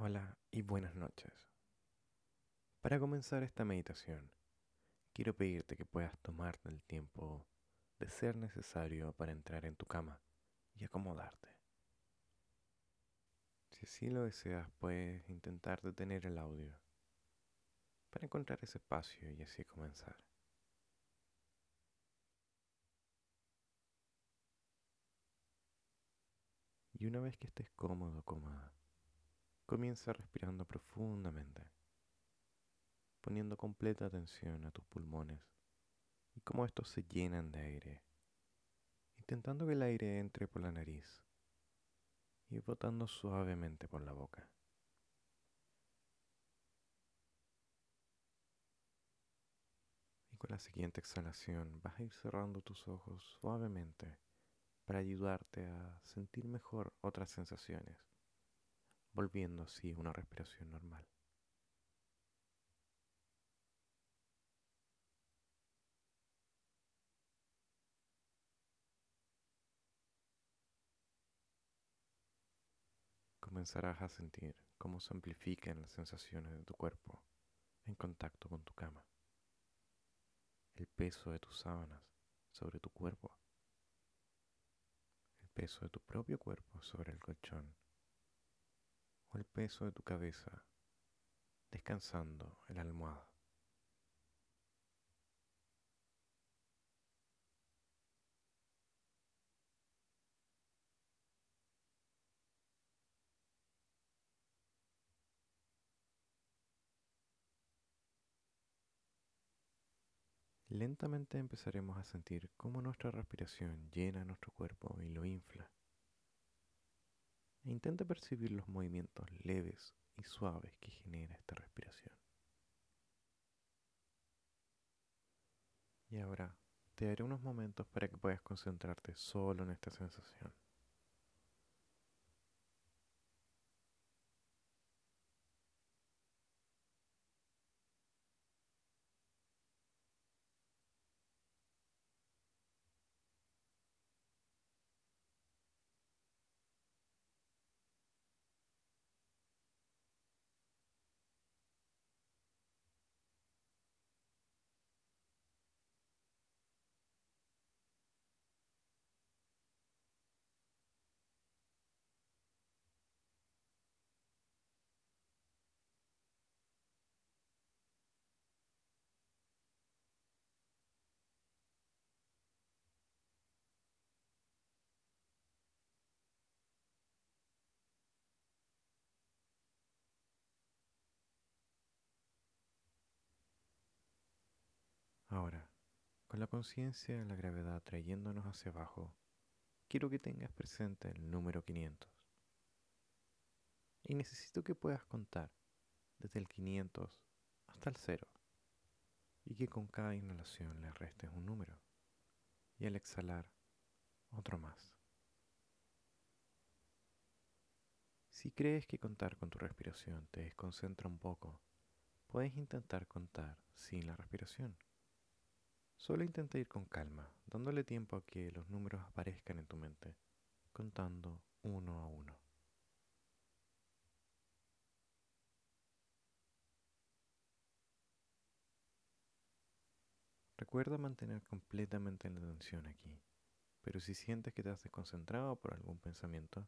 Hola y buenas noches. Para comenzar esta meditación, quiero pedirte que puedas tomarte el tiempo de ser necesario para entrar en tu cama y acomodarte. Si así lo deseas, puedes intentar detener el audio para encontrar ese espacio y así comenzar. Y una vez que estés cómodo cómoda, Comienza respirando profundamente, poniendo completa atención a tus pulmones y cómo estos se llenan de aire, intentando que el aire entre por la nariz y botando suavemente por la boca. Y con la siguiente exhalación vas a ir cerrando tus ojos suavemente para ayudarte a sentir mejor otras sensaciones volviendo así a una respiración normal. Comenzarás a sentir cómo se amplifican las sensaciones de tu cuerpo en contacto con tu cama, el peso de tus sábanas sobre tu cuerpo, el peso de tu propio cuerpo sobre el colchón o el peso de tu cabeza descansando en la almohada. Lentamente empezaremos a sentir cómo nuestra respiración llena nuestro cuerpo y lo infla intenta percibir los movimientos leves y suaves que genera esta respiración. Y ahora te daré unos momentos para que puedas concentrarte solo en esta sensación. Ahora, con la conciencia de la gravedad trayéndonos hacia abajo, quiero que tengas presente el número 500. Y necesito que puedas contar desde el 500 hasta el 0 y que con cada inhalación le restes un número y al exhalar otro más. Si crees que contar con tu respiración te desconcentra un poco, puedes intentar contar sin la respiración Solo intenta ir con calma, dándole tiempo a que los números aparezcan en tu mente, contando uno a uno. Recuerda mantener completamente la atención aquí, pero si sientes que te has desconcentrado por algún pensamiento,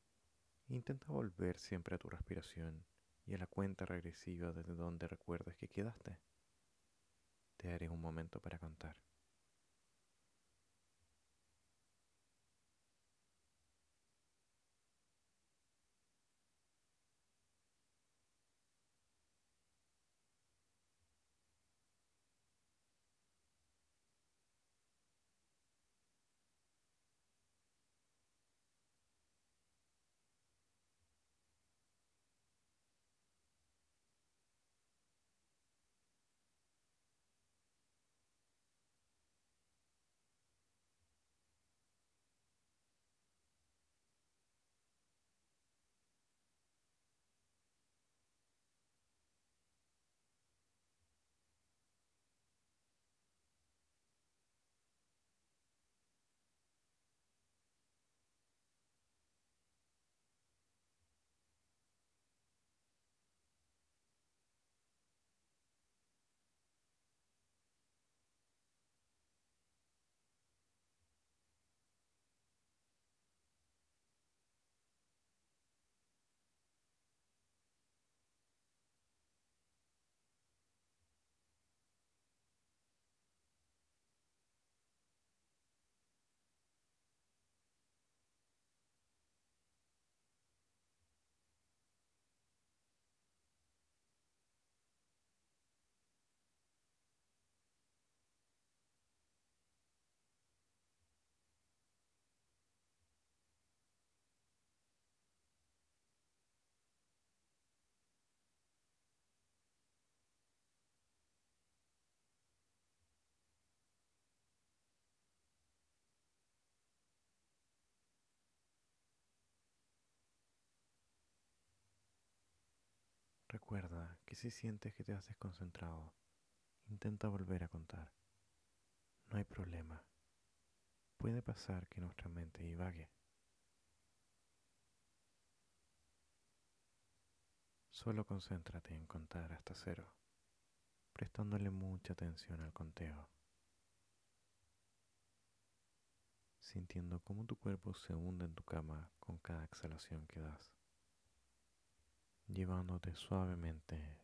intenta volver siempre a tu respiración y a la cuenta regresiva desde donde recuerdes que quedaste. Te daré un momento para contar. Recuerda que si sientes que te has desconcentrado, intenta volver a contar. No hay problema. Puede pasar que nuestra mente divague. Solo concéntrate en contar hasta cero, prestándole mucha atención al conteo, sintiendo cómo tu cuerpo se hunde en tu cama con cada exhalación que das, llevándote suavemente.